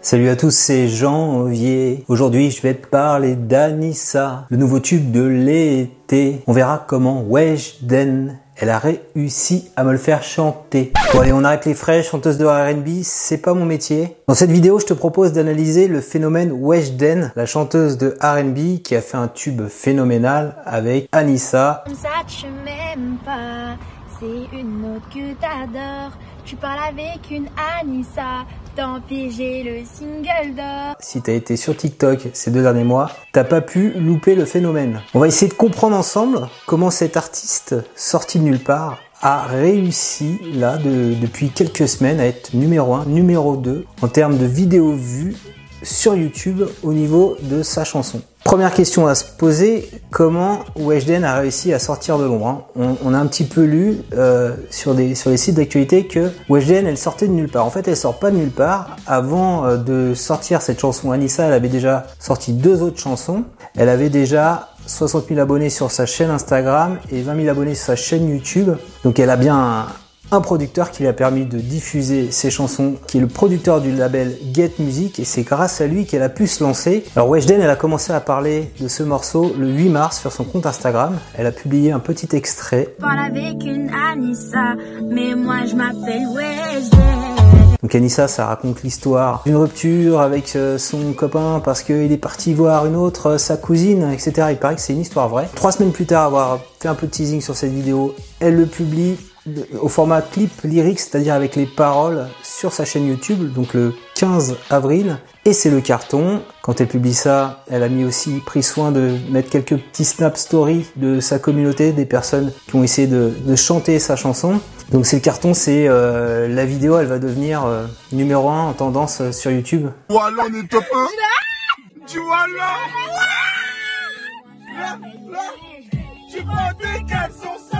Salut à tous, c'est Jean. Aujourd'hui, je vais te parler d'Anissa, le nouveau tube de l'été. On verra comment Weshden elle a réussi à me le faire chanter. Bon allez, on arrête les frais, chanteuse de R&B, c'est pas mon métier. Dans cette vidéo, je te propose d'analyser le phénomène Weshden, la chanteuse de R&B qui a fait un tube phénoménal avec Anissa. c'est une que. Tu parles avec une Anissa, le single d'or. Si t'as été sur TikTok ces deux derniers mois, t'as pas pu louper le phénomène. On va essayer de comprendre ensemble comment cet artiste sorti de nulle part a réussi là depuis quelques semaines à être numéro 1, numéro 2 en termes de vidéos vues sur YouTube au niveau de sa chanson. Première question à se poser, comment Weshden a réussi à sortir de l'ombre hein on, a un petit peu lu euh, sur, des, sur les sites d'actualité que Weshden elle sortait de nulle part. En fait elle sort pas de nulle part. Avant euh, de sortir cette chanson Anissa, elle avait déjà sorti deux autres chansons. Elle avait déjà 60 000 abonnés sur sa chaîne Instagram et 20 000 abonnés sur sa chaîne YouTube. Donc elle a bien un producteur qui lui a permis de diffuser ses chansons, qui est le producteur du label Get Music, et c'est grâce à lui qu'elle a pu se lancer. Alors Weshden, elle a commencé à parler de ce morceau le 8 mars sur son compte Instagram. Elle a publié un petit extrait. avec une Anissa, mais moi je m'appelle Donc Anissa, ça raconte l'histoire d'une rupture avec euh, son copain parce qu'il est parti voir une autre, euh, sa cousine, etc. Il paraît que c'est une histoire vraie. Trois semaines plus tard, avoir fait un peu de teasing sur cette vidéo, elle le publie au format clip lyrique, c'est-à-dire avec les paroles sur sa chaîne YouTube, donc le 15 avril. Et c'est le carton. Quand elle publie ça, elle a mis aussi pris soin de mettre quelques petits snap stories de sa communauté, des personnes qui ont essayé de, chanter sa chanson. Donc c'est le carton, c'est euh, la vidéo, elle va devenir euh, numéro 1 en tendance euh, sur YouTube. Voilà, on est top 1 Tu vois là Là, là Tu prends tes caleçons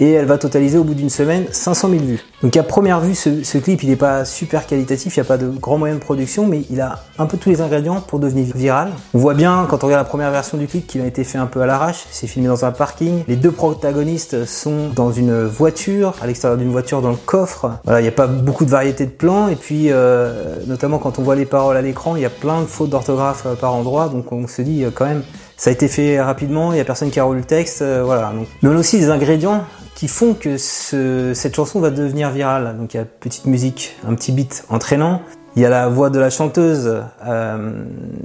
et elle va totaliser au bout d'une semaine 500 000 vues. Donc à première vue, ce, clip, il n'est pas super qualitatif, il n'y a pas de grands moyens de production, mais il a un peu tous les ingrédients pour devenir viral. On voit bien, quand on regarde la première version du clip, qu'il a été fait un peu à l'arrache, c'est filmé dans un parking. Les deux protagonistes sont dans une voiture, à l'extérieur d'une voiture dans le coffre. Voilà, il n'y a pas beaucoup de variété de plans, et puis euh, notamment quand on voit les paroles à l'écran, il y a plein de fautes d'orthographe euh, par endroit, donc on se dit euh, quand même ça a été fait rapidement, il y a personne qui a roulé le texte, voilà. Donc, mais on a aussi des ingrédients qui font que ce, cette chanson va devenir virale. Donc il y a petite musique, un petit beat entraînant. Il y a la voix de la chanteuse euh,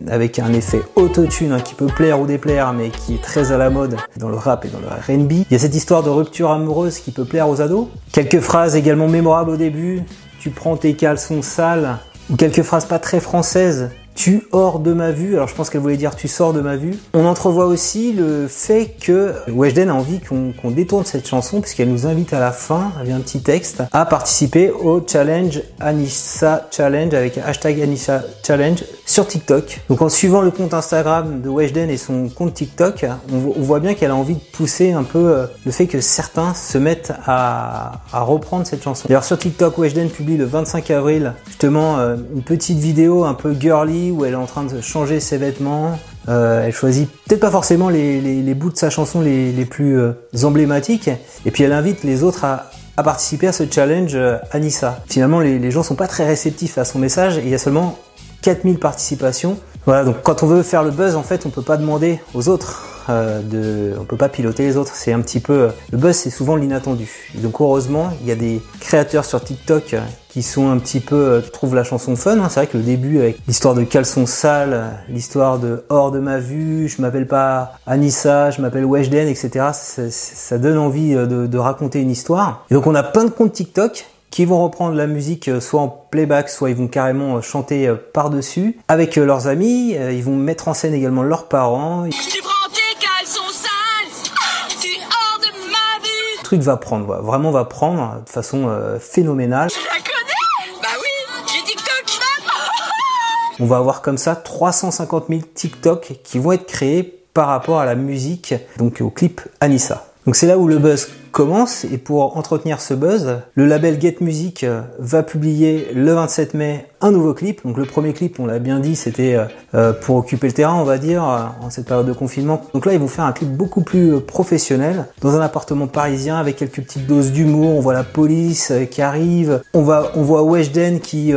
avec un effet autotune hein, qui peut plaire ou déplaire, mais qui est très à la mode dans le rap et dans le R&B. Il y a cette histoire de rupture amoureuse qui peut plaire aux ados. Quelques phrases également mémorables au début. Tu prends tes caleçons sales. Ou quelques phrases pas très françaises tu hors de ma vue. Alors je pense qu'elle voulait dire tu sors de ma vue. On entrevoit aussi le fait que Weshden a envie qu'on détourne cette chanson puisqu'elle nous invite à la fin, avec un petit texte, à participer au challenge Anissa Challenge avec hashtag Anissa Challenge sur TikTok. Donc en suivant le compte Instagram de Weshden et son compte TikTok, on, voit bien qu'elle a envie de pousser un peu euh, le fait que certains se mettent à, reprendre cette chanson. D'ailleurs sur TikTok, Weshden publie le 25 avril justement euh, une petite vidéo un peu girly où elle est en train de changer ses vêtements. Euh, elle choisit peut-être pas forcément les, bouts de sa chanson les, plus euh, emblématiques. Et puis elle invite les autres à, participer à ce challenge euh, Anissa. Finalement, les, gens sont pas très réceptifs à son message il y a seulement 4000 participations. Voilà, donc quand on veut faire le buzz, en fait, on peut pas demander aux autres euh, de, on peut pas piloter les autres. C'est un petit peu, le buzz, c'est souvent l'inattendu. Donc heureusement, il y a des créateurs sur TikTok qui sont un petit peu, euh, trouvent la chanson fun. Hein. C'est vrai que le début avec l'histoire de caleçon sale, l'histoire de hors de ma vue, je m'appelle pas Anissa, je m'appelle Weshden, etc. Ça, donne envie euh, de, de raconter une histoire. Et donc on a plein de comptes TikTok qui vont reprendre la musique euh, soit en playback, soit ils vont carrément chanter par-dessus avec leurs amis. Ils vont mettre en scène également leurs parents. Truc va prendre, vraiment va prendre de façon phénoménale. On va avoir comme ça 350 000 TikTok qui vont être créés par rapport à la musique, donc au clip Anissa. Donc c'est là où le buzz commence et pour entretenir ce buzz, le label Get Music euh, va publier le 27 mai un nouveau clip. Donc le premier clip, on l'a bien dit, c'était pour occuper le terrain, on va dire, en cette période de confinement. Donc là, ils vont faire un clip beaucoup plus professionnel dans un appartement parisien avec quelques petites doses d'humour. On voit la police qui arrive, on va, on voit Weshden qui,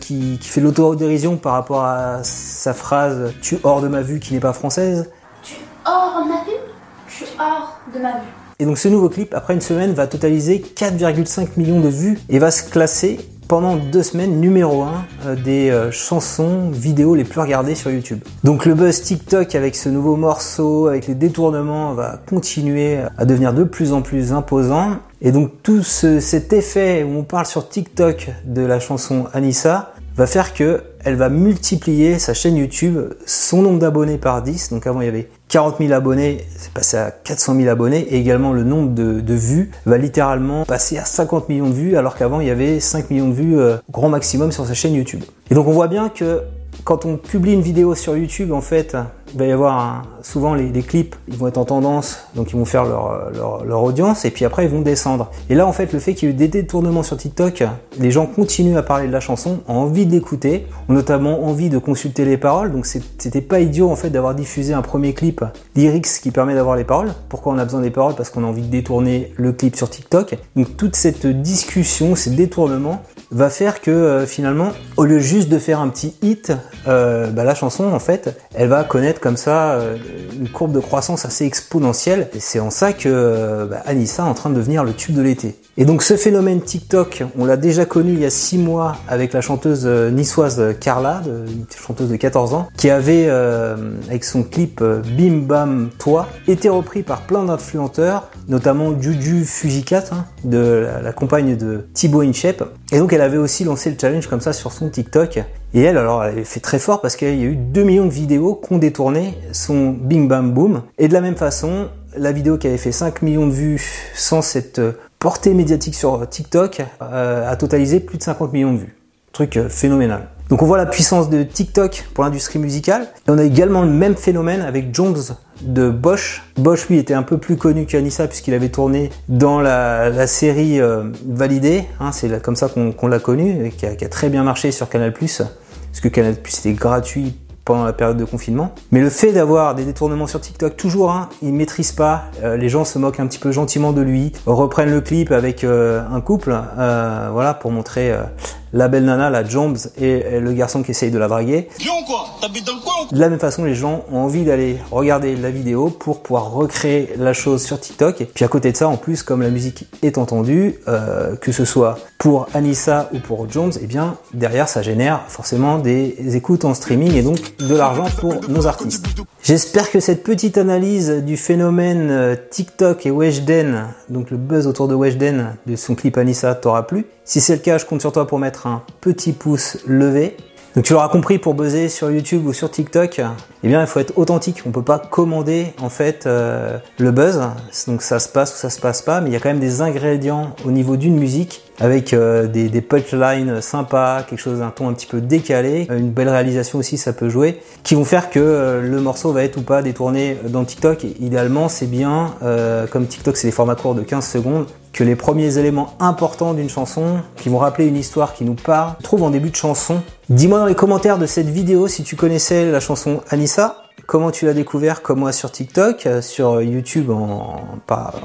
qui, qui fait l'autodérision par rapport à sa phrase "Tu hors de ma vue" qui n'est pas française. Tu hors de ma vue, tu hors de ma vue. Et donc ce nouveau clip, après une semaine, va totaliser 4,5 millions de vues et va se classer pendant deux semaines numéro 1 euh, des euh, chansons vidéo les plus regardées sur YouTube. Donc le buzz TikTok avec ce nouveau morceau, avec les détournements, va continuer à devenir de plus en plus imposant. Et donc tout cet effet où on parle sur TikTok de la chanson Anissa va faire que elle va multiplier sa chaîne YouTube, son nombre d'abonnés par 10. Donc avant il y avait 40 000 abonnés, c'est passé à 400 000 abonnés. Et également le nombre de, vues va littéralement passer à 50 millions de vues, alors qu'avant il y avait 5 millions de vues euh, grand maximum sur sa chaîne YouTube. Et donc on voit bien que quand on publie une vidéo sur YouTube, en fait, il va y avoir souvent les, clips, ils vont être en tendance, donc ils vont faire leur, leur, audience, et puis après ils vont descendre. Et là, en fait, le fait qu'il y ait eu des détournements sur TikTok, les gens continuent à parler de la chanson, ont envie d'écouter, ont notamment envie de consulter les paroles, donc c'était pas idiot en fait d'avoir diffusé un premier clip lyrics qui permet d'avoir les paroles. Pourquoi on a besoin des paroles? Parce qu'on a envie de détourner le clip sur TikTok. Donc toute cette discussion, ces détournements, va faire que euh, finalement, au lieu juste de faire un petit hit, euh, bah, la chanson en fait, elle va connaître comme ça euh, une courbe de croissance assez exponentielle. Et c'est en ça que bah, Anissa est en train de devenir le tube de l'été. Et donc ce phénomène TikTok, on l'a déjà connu il y a 6 mois avec la chanteuse niçoise Carla, une chanteuse de 14 ans, qui avait, avec son clip Bim Bam Toi, été repris par plein d'influenceurs, notamment Juju Fujikat, hein, de la, compagne de Thibaut Inchep. Et donc elle avait aussi lancé le challenge comme ça sur son TikTok. Et elle, alors, elle fait très fort parce qu'il y a eu 2 millions de vidéos qui ont détourné son Bing Bam Boom. Et de la même façon, la vidéo qui avait fait 5 millions de vues sans cette portée médiatique sur TikTok euh, a totalisé plus de 50 millions de vues. Truc euh, phénoménal. Donc on voit la puissance de TikTok pour l'industrie musicale. Et on a également le même phénomène avec Jones de Bosch. Bosch lui était un peu plus connu qu'Anissa puisqu'il avait tourné dans la, série euh, Validée. Hein, c'est comme ça qu'on l'a connu et qui a, très bien marché sur Canal+. Parce que Canal+, était gratuit pendant la période de confinement. Mais le fait d'avoir des détournements sur TikTok, toujours, hein, il maîtrise pas. Euh, les gens se moquent un petit peu gentiment de lui, reprennent le clip avec euh, un couple, voilà, pour montrer la belle nana, la Jones, et, le garçon qui essaye de la draguer. De la même façon, les gens ont envie d'aller regarder la vidéo pour pouvoir recréer la chose sur TikTok. Puis à côté de ça, en plus, comme la musique est entendue, euh, que ce soit pour Anissa ou pour Jones, et eh bien derrière, ça génère forcément des écoutes en streaming et donc de l'argent pour nos artistes. J'espère que cette petite analyse du phénomène euh, TikTok et Weshden, donc le buzz autour de Weshden de son clip Anissa, t'aura plu. Si c'est le cas, je compte sur toi pour mettre un petit pouce levé. Donc tu l'auras compris, pour buzzer sur YouTube ou sur TikTok, eh bien il faut être authentique. On peut pas commander en fait euh, le buzz. Donc ça se passe ou ça se passe pas, mais il y a quand même des ingrédients au niveau d'une musique avec euh, des, des punchlines sympas, quelque chose d'un ton un petit peu décalé, une belle réalisation aussi ça peut jouer, qui vont faire que euh, le morceau va être ou pas détourné dans TikTok. idéalement c'est bien, comme TikTok c'est des formats courts de 15 secondes, que les premiers éléments importants d'une chanson, qui vont rappeler une histoire qui nous parle, trouvent en début de chanson. Dis-moi dans les commentaires de cette vidéo si tu connaissais la chanson Anissa, comment tu l'as découvert comme moi sur TikTok, sur YouTube en,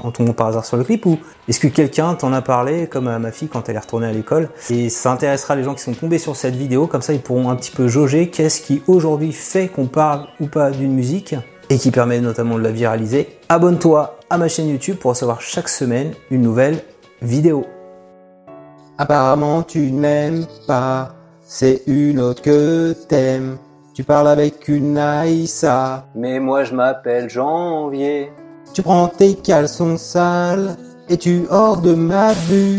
en tombant par hasard sur le clip, ou est-ce que quelqu'un t'en a parlé comme à ma fille quand elle est retournée à l'école? Et ça intéressera les gens qui sont tombés sur cette vidéo, comme ça ils pourront un petit peu jauger qu'est-ce qui aujourd'hui fait qu'on parle ou pas d'une musique et qui permet notamment de la viraliser. Abonne-toi à ma chaîne YouTube pour recevoir chaque semaine une nouvelle vidéo. Apparemment tu n'aimes pas, c'est une autre que t'aimes. Tu parles avec une Aïssa. Mais moi je m'appelle Janvier. Tu prends tes caleçons sales et tu hors de ma vue.